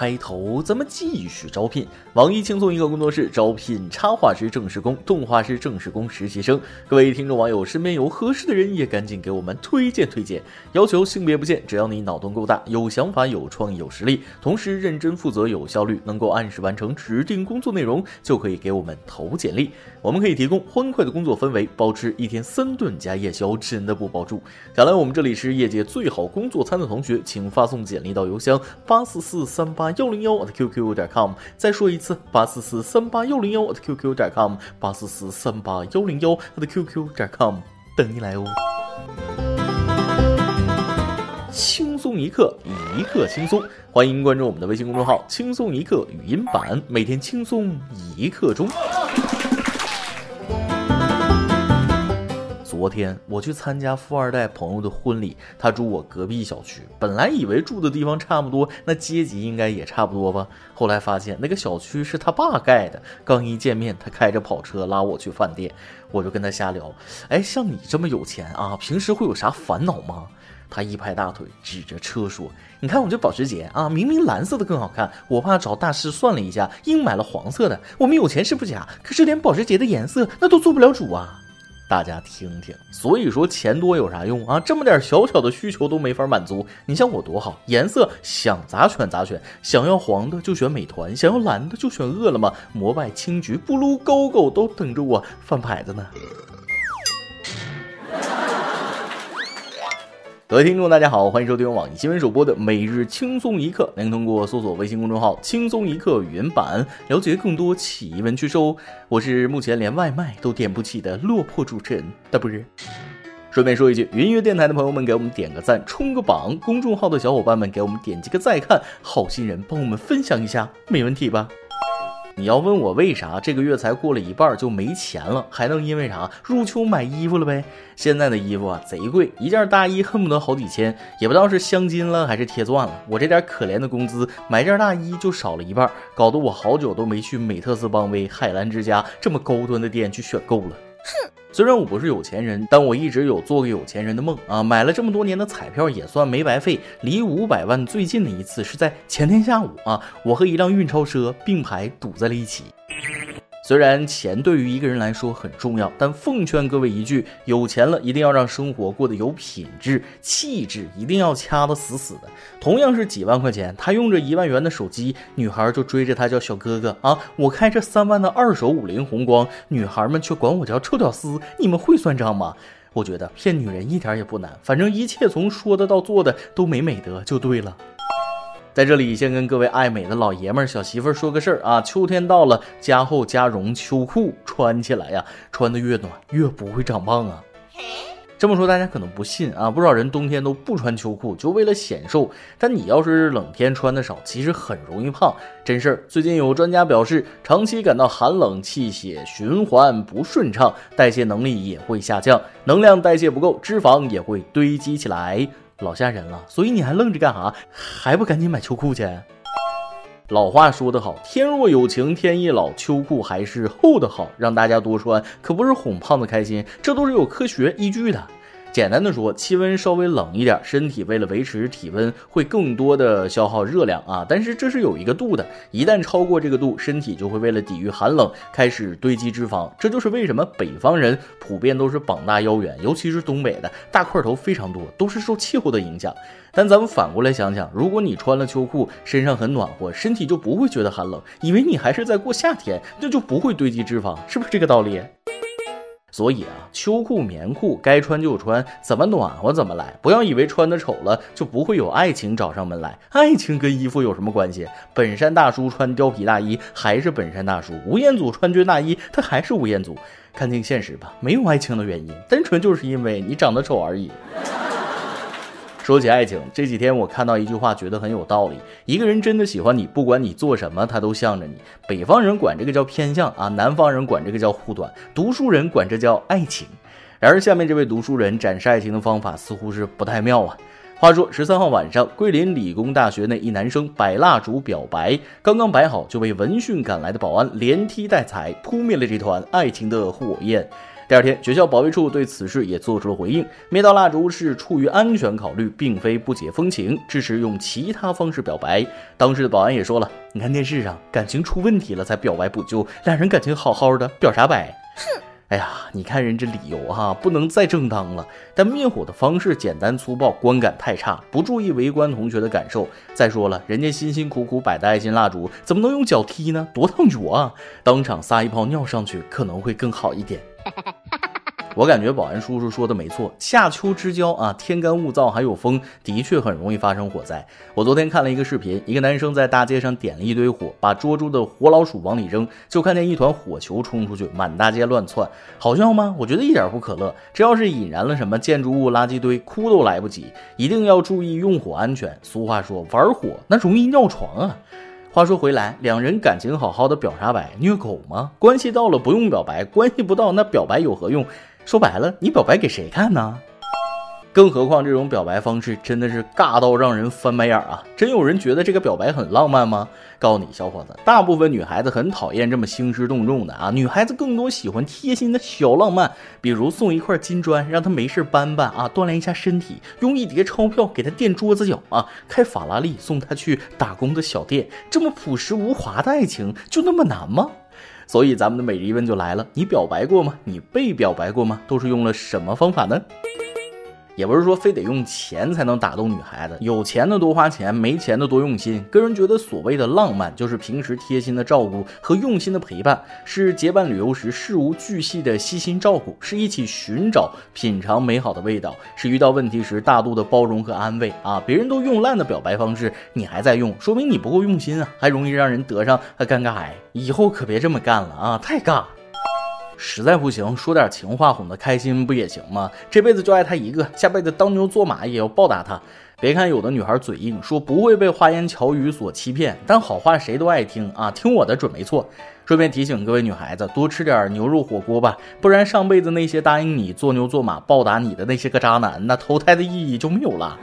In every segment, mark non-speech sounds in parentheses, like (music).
开头，咱们继续招聘。网易轻松一刻工作室招聘插画师、正式工、动画师、正式工实习生。各位听众网友，身边有合适的人，也赶紧给我们推荐推荐。要求性别不限，只要你脑洞够大，有想法、有创意、有实力，同时认真负责、有效率，能够按时完成指定工作内容，就可以给我们投简历。我们可以提供欢快的工作氛围，包吃一天三顿加夜宵，真的不包住。想来我们这里是业界最好工作餐的同学，请发送简历到邮箱八四四三八幺零幺 at qq 点 com。再说一次，八四四三八幺零幺 at qq 点 com，八四四三八幺零幺 at qq 点 com，等你来哦。轻松一刻，一刻轻松，欢迎关注我们的微信公众号“轻松一刻语音版”，每天轻松一刻钟。昨天我去参加富二代朋友的婚礼，他住我隔壁小区。本来以为住的地方差不多，那阶级应该也差不多吧。后来发现那个小区是他爸盖的。刚一见面，他开着跑车拉我去饭店，我就跟他瞎聊。哎，像你这么有钱啊，平时会有啥烦恼吗？他一拍大腿，指着车说：“你看我这保时捷啊，明明蓝色的更好看，我爸找大师算了一下，硬买了黄色的。我们有钱是不假，可是连保时捷的颜色那都做不了主啊。”大家听听，所以说钱多有啥用啊？这么点小小的需求都没法满足。你像我多好，颜色想咋选咋选，想要黄的就选美团，想要蓝的就选饿了么，摩拜、青桔、不撸、勾勾都等着我翻牌子呢。各位听众，大家好，欢迎收听网易新闻首播的每日轻松一刻。您通过搜索微信公众号“轻松一刻”语音版了解更多奇闻趣事哦。我是目前连外卖都点不起的落魄主持人大不日。顺便说一句，云音乐电台的朋友们给我们点个赞，冲个榜；公众号的小伙伴们给我们点击个再看，好心人帮我们分享一下，没问题吧？你要问我为啥这个月才过了一半就没钱了，还能因为啥入秋买衣服了呗？现在的衣服啊贼贵，一件大衣恨不得好几千，也不知道是镶金了还是贴钻了。我这点可怜的工资买件大衣就少了一半，搞得我好久都没去美特斯邦威、海澜之家这么高端的店去选购了。哼。虽然我不是有钱人，但我一直有做个有钱人的梦啊！买了这么多年的彩票也算没白费。离五百万最近的一次是在前天下午啊，我和一辆运钞车并排堵在了一起。虽然钱对于一个人来说很重要，但奉劝各位一句：有钱了一定要让生活过得有品质，气质一定要掐得死死的。同样是几万块钱，他用着一万元的手机，女孩就追着他叫小哥哥啊！我开着三万的二手五菱宏光，女孩们却管我叫臭屌丝。你们会算账吗？我觉得骗女人一点也不难，反正一切从说的到做的都没美德就对了。在这里，先跟各位爱美的老爷们儿、小媳妇儿说个事儿啊！秋天到了，加厚加绒秋裤穿起来呀，穿的越暖越不会长胖啊。这么说大家可能不信啊，不少人冬天都不穿秋裤，就为了显瘦。但你要是冷天穿的少，其实很容易胖，真事儿。最近有专家表示，长期感到寒冷，气血循环不顺畅，代谢能力也会下降，能量代谢不够，脂肪也会堆积起来。老吓人了，所以你还愣着干啥？还不赶紧买秋裤去？老话说得好，天若有情天亦老，秋裤还是厚的好，让大家多穿，可不是哄胖子开心，这都是有科学依据的。简单的说，气温稍微冷一点，身体为了维持体温，会更多的消耗热量啊。但是这是有一个度的，一旦超过这个度，身体就会为了抵御寒冷，开始堆积脂肪。这就是为什么北方人普遍都是膀大腰圆，尤其是东北的大块头非常多，都是受气候的影响。但咱们反过来想想，如果你穿了秋裤，身上很暖和，身体就不会觉得寒冷，以为你还是在过夏天，那就不会堆积脂肪，是不是这个道理？所以啊，秋裤、棉裤该穿就穿，怎么暖和怎么来。不要以为穿的丑了就不会有爱情找上门来，爱情跟衣服有什么关系？本山大叔穿貂皮大衣还是本山大叔，吴彦祖穿军大衣他还是吴彦祖。看清现实吧，没有爱情的原因，单纯就是因为你长得丑而已。说起爱情，这几天我看到一句话，觉得很有道理。一个人真的喜欢你，不管你做什么，他都向着你。北方人管这个叫偏向啊，南方人管这个叫护短，读书人管这叫爱情。然而，下面这位读书人展示爱情的方法似乎是不太妙啊。话说十三号晚上，桂林理工大学内一男生摆蜡烛表白，刚刚摆好，就被闻讯赶来的保安连踢带踩，扑灭了这团爱情的火焰。第二天，学校保卫处对此事也做出了回应：灭掉蜡烛是出于安全考虑，并非不解风情，支持用其他方式表白。当时的保安也说了：“你看电视上，感情出问题了才表白补救，俩人感情好好的，表啥白？”哼。哎呀，你看人这理由哈，不能再正当了。但灭火的方式简单粗暴，观感太差，不注意围观同学的感受。再说了，人家辛辛苦苦摆的爱心蜡烛，怎么能用脚踢呢？多烫脚啊！当场撒一泡尿上去，可能会更好一点。(laughs) 我感觉保安叔叔说的没错，夏秋之交啊，天干物燥还有风，的确很容易发生火灾。我昨天看了一个视频，一个男生在大街上点了一堆火，把捉住的活老鼠往里扔，就看见一团火球冲出去，满大街乱窜，好笑吗？我觉得一点不可乐。这要是引燃了什么建筑物、垃圾堆，哭都来不及。一定要注意用火安全。俗话说，玩火那容易尿床啊。话说回来，两人感情好好的，表啥白？虐狗吗？关系到了不用表白，关系不到那表白有何用？说白了，你表白给谁看呢？更何况这种表白方式真的是尬到让人翻白眼啊！真有人觉得这个表白很浪漫吗？告诉你，小伙子，大部分女孩子很讨厌这么兴师动众的啊，女孩子更多喜欢贴心的小浪漫，比如送一块金砖，让她没事搬搬啊，锻炼一下身体；用一叠钞票给她垫桌子脚啊，开法拉利送她去打工的小店。这么朴实无华的爱情，就那么难吗？所以咱们的每日一问就来了：你表白过吗？你被表白过吗？都是用了什么方法呢？也不是说非得用钱才能打动女孩子，有钱的多花钱，没钱的多用心。个人觉得，所谓的浪漫，就是平时贴心的照顾和用心的陪伴，是结伴旅游时事无巨细的细心照顾，是一起寻找、品尝美好的味道，是遇到问题时大度的包容和安慰啊！别人都用烂的表白方式，你还在用，说明你不够用心啊，还容易让人得上尴尬癌。以后可别这么干了啊，太尬。实在不行，说点情话哄他开心不也行吗？这辈子就爱他一个，下辈子当牛做马也要报答他。别看有的女孩嘴硬，说不会被花言巧语所欺骗，但好话谁都爱听啊，听我的准没错。顺便提醒各位女孩子，多吃点牛肉火锅吧，不然上辈子那些答应你做牛做马报答你的那些个渣男，那投胎的意义就没有了。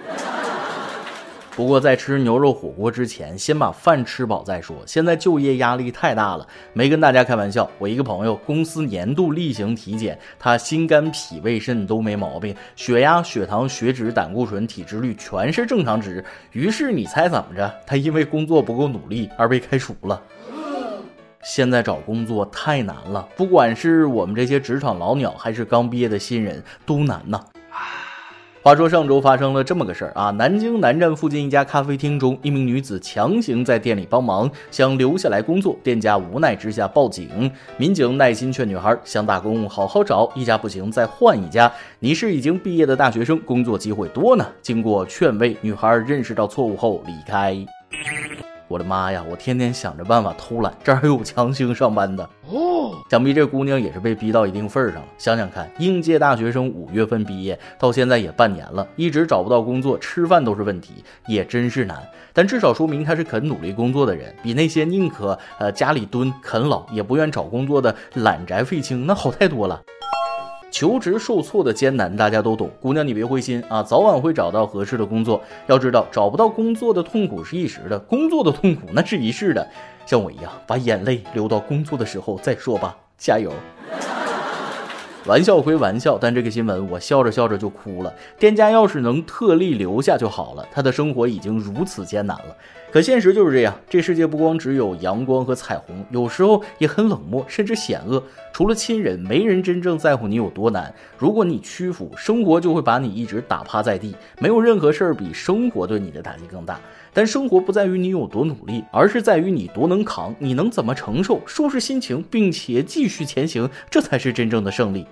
不过在吃牛肉火锅之前，先把饭吃饱再说。现在就业压力太大了，没跟大家开玩笑。我一个朋友公司年度例行体检，他心肝脾胃肾都没毛病，血压、血糖、血脂、胆固醇、体脂率全是正常值。于是你猜怎么着？他因为工作不够努力而被开除了。现在找工作太难了，不管是我们这些职场老鸟，还是刚毕业的新人，都难呐。话说上周发生了这么个事儿啊，南京南站附近一家咖啡厅中，一名女子强行在店里帮忙，想留下来工作，店家无奈之下报警。民警耐心劝女孩想打工好好找，一家不行再换一家。你是已经毕业的大学生，工作机会多呢。经过劝慰，女孩认识到错误后离开。我的妈呀！我天天想着办法偷懒，这儿还有强行上班的哦。想必这姑娘也是被逼到一定份儿上了。想想看，应届大学生五月份毕业，到现在也半年了，一直找不到工作，吃饭都是问题，也真是难。但至少说明她是肯努力工作的人，比那些宁可呃家里蹲啃老也不愿找工作的懒宅废青那好太多了。求职受挫的艰难，大家都懂。姑娘，你别灰心啊，早晚会找到合适的工作。要知道，找不到工作的痛苦是一时的，工作的痛苦那是一世的。像我一样，把眼泪流到工作的时候再说吧，加油。玩笑归玩笑，但这个新闻我笑着笑着就哭了。店家要是能特例留下就好了，他的生活已经如此艰难了。可现实就是这样，这世界不光只有阳光和彩虹，有时候也很冷漠，甚至险恶。除了亲人，没人真正在乎你有多难。如果你屈服，生活就会把你一直打趴在地。没有任何事儿比生活对你的打击更大。但生活不在于你有多努力，而是在于你多能扛，你能怎么承受，收拾心情，并且继续前行，这才是真正的胜利。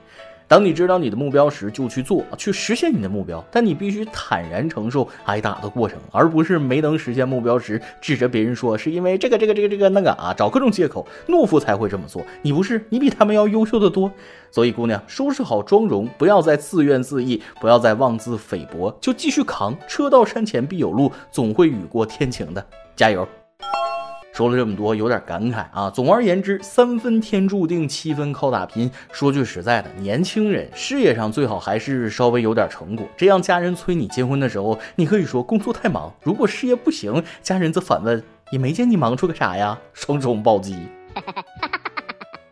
当你知道你的目标时，就去做，去实现你的目标。但你必须坦然承受挨打的过程，而不是没能实现目标时指着别人说是因为这个这个这个这个那个啊，找各种借口。懦夫才会这么做，你不是？你比他们要优秀的多。所以，姑娘，收拾好妆容，不要再自怨自艾，不要再妄自菲薄，就继续扛。车到山前必有路，总会雨过天晴的。加油！说了这么多，有点感慨啊。总而言之，三分天注定，七分靠打拼。说句实在的，年轻人事业上最好还是稍微有点成果，这样家人催你结婚的时候，你可以说工作太忙。如果事业不行，家人则反问：也没见你忙出个啥呀？双重暴击。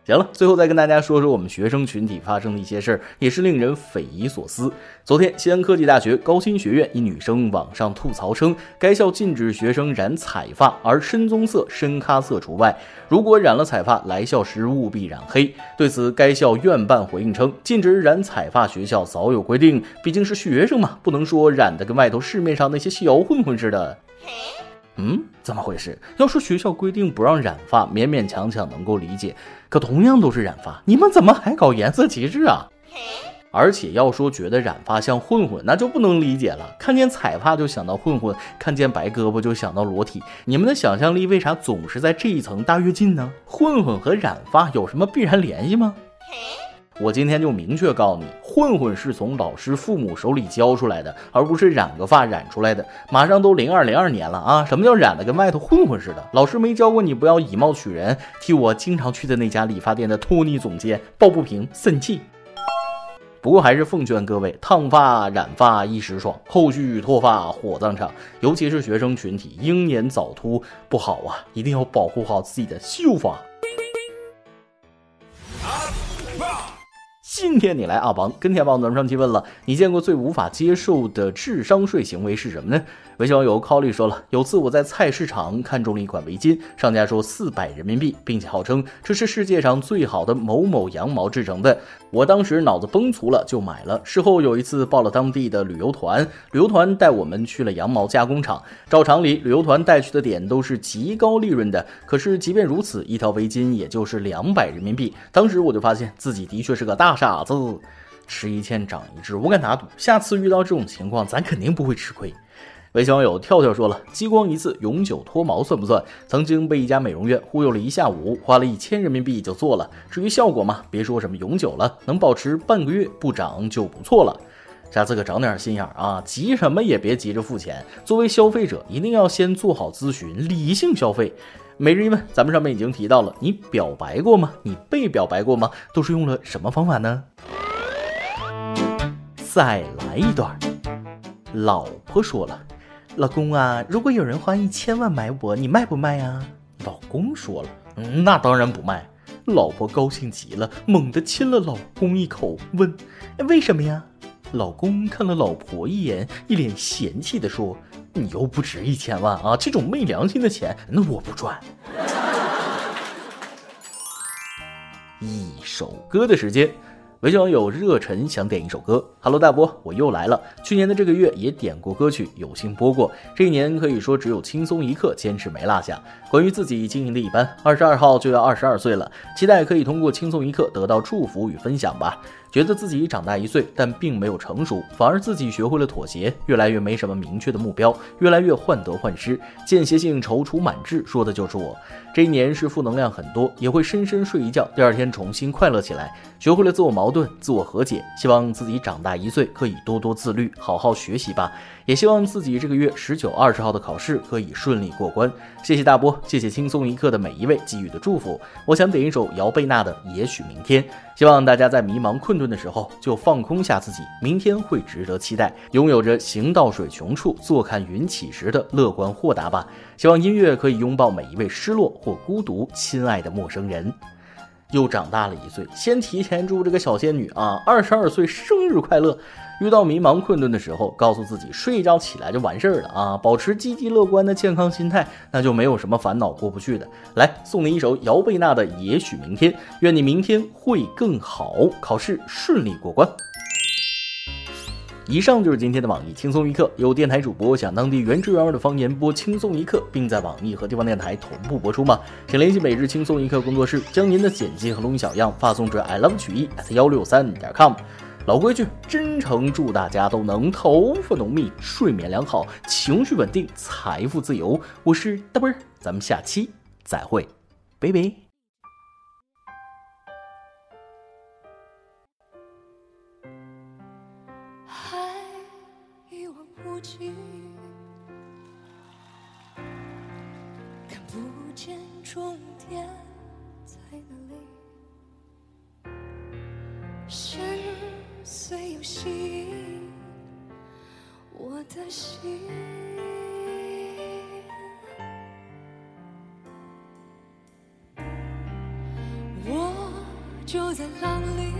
行了，最后再跟大家说说我们学生群体发生的一些事儿，也是令人匪夷所思。昨天，西安科技大学高新学院一女生网上吐槽称，该校禁止学生染彩发，而深棕色、深咖色除外。如果染了彩发，来校时务必染黑。对此，该校院办回应称，禁止染彩发学校早有规定，毕竟是学生嘛，不能说染的跟外头市面上那些小混混似的。嗯，怎么回事？要说学校规定不让染发，勉勉强强能够理解。可同样都是染发，你们怎么还搞颜色歧视啊？而且要说觉得染发像混混，那就不能理解了。看见彩发就想到混混，看见白胳膊就想到裸体。你们的想象力为啥总是在这一层大跃进呢？混混和染发有什么必然联系吗？我今天就明确告诉你，混混是从老师、父母手里教出来的，而不是染个发染出来的。马上都零二零二年了啊，什么叫染的跟外头混混似的？老师没教过你不要以貌取人，替我经常去的那家理发店的托尼总监抱不平，生气。不过还是奉劝各位，烫发染发一时爽，后续脱发火葬场。尤其是学生群体，英年早秃不好啊，一定要保护好自己的秀发。今天你来阿王跟天王暖上提问了，你见过最无法接受的智商税行为是什么呢？微信网友 c o l l 说了，有次我在菜市场看中了一款围巾，商家说四百人民币，并且号称这是世界上最好的某某羊毛制成的。我当时脑子崩粗了，就买了。事后有一次报了当地的旅游团，旅游团带我们去了羊毛加工厂。照常理，旅游团带去的点都是极高利润的。可是即便如此，一条围巾也就是两百人民币。当时我就发现自己的确是个大傻子，吃一堑长一智，我敢打赌，下次遇到这种情况，咱肯定不会吃亏。微信网友跳跳说了：“激光一次永久脱毛算不算？曾经被一家美容院忽悠了一下午，花了一千人民币就做了。至于效果嘛，别说什么永久了，能保持半个月不长就不错了。下次可长点心眼啊，急什么也别急着付钱。作为消费者，一定要先做好咨询，理性消费。每日一问，咱们上面已经提到了，你表白过吗？你被表白过吗？都是用了什么方法呢？再来一段，老婆说了。”老公啊，如果有人花一千万买我，你卖不卖啊？老公说了，嗯，那当然不卖。老婆高兴极了，猛地亲了老公一口，问：为什么呀？老公看了老婆一眼，一脸嫌弃地说：“你又不值一千万啊，这种昧良心的钱，那我不赚。” (laughs) 一首歌的时间。微信网友热忱想点一首歌，Hello 大波，我又来了。去年的这个月也点过歌曲，有幸播过。这一年可以说只有轻松一刻坚持没落下。关于自己经营的一般，二十二号就要二十二岁了，期待可以通过轻松一刻得到祝福与分享吧。觉得自己长大一岁，但并没有成熟，反而自己学会了妥协，越来越没什么明确的目标，越来越患得患失，间歇性踌躇满志，说的就是我。这一年是负能量很多，也会深深睡一觉，第二天重新快乐起来，学会了自我矛盾、自我和解。希望自己长大一岁，可以多多自律，好好学习吧。也希望自己这个月十九、二十号的考试可以顺利过关。谢谢大波，谢谢轻松一刻的每一位给予的祝福。我想点一首姚贝娜的《也许明天》，希望大家在迷茫困顿的时候就放空下自己，明天会值得期待。拥有着行到水穷处，坐看云起时的乐观豁达吧。希望音乐可以拥抱每一位失落或孤独亲爱的陌生人。又长大了一岁，先提前祝这个小仙女啊，二十二岁生日快乐！遇到迷茫困顿的时候，告诉自己睡一觉起来就完事儿了啊！保持积极乐观的健康心态，那就没有什么烦恼过不去的。来，送你一首姚贝娜的《也许明天》，愿你明天会更好，考试顺利过关。以上就是今天的网易轻松一刻，有电台主播想当地原汁原味的方言播轻松一刻，并在网易和地方电台同步播出吗？请联系每日轻松一刻工作室，将您的简介和录音小样发送至 i love 曲艺 at 幺六三点 com。老规矩，真诚祝大家都能头发浓密、睡眠良好、情绪稳定、财富自由。我是大奔儿，咱们下期再会，拜拜。邃又细，我的心。我。就在浪里，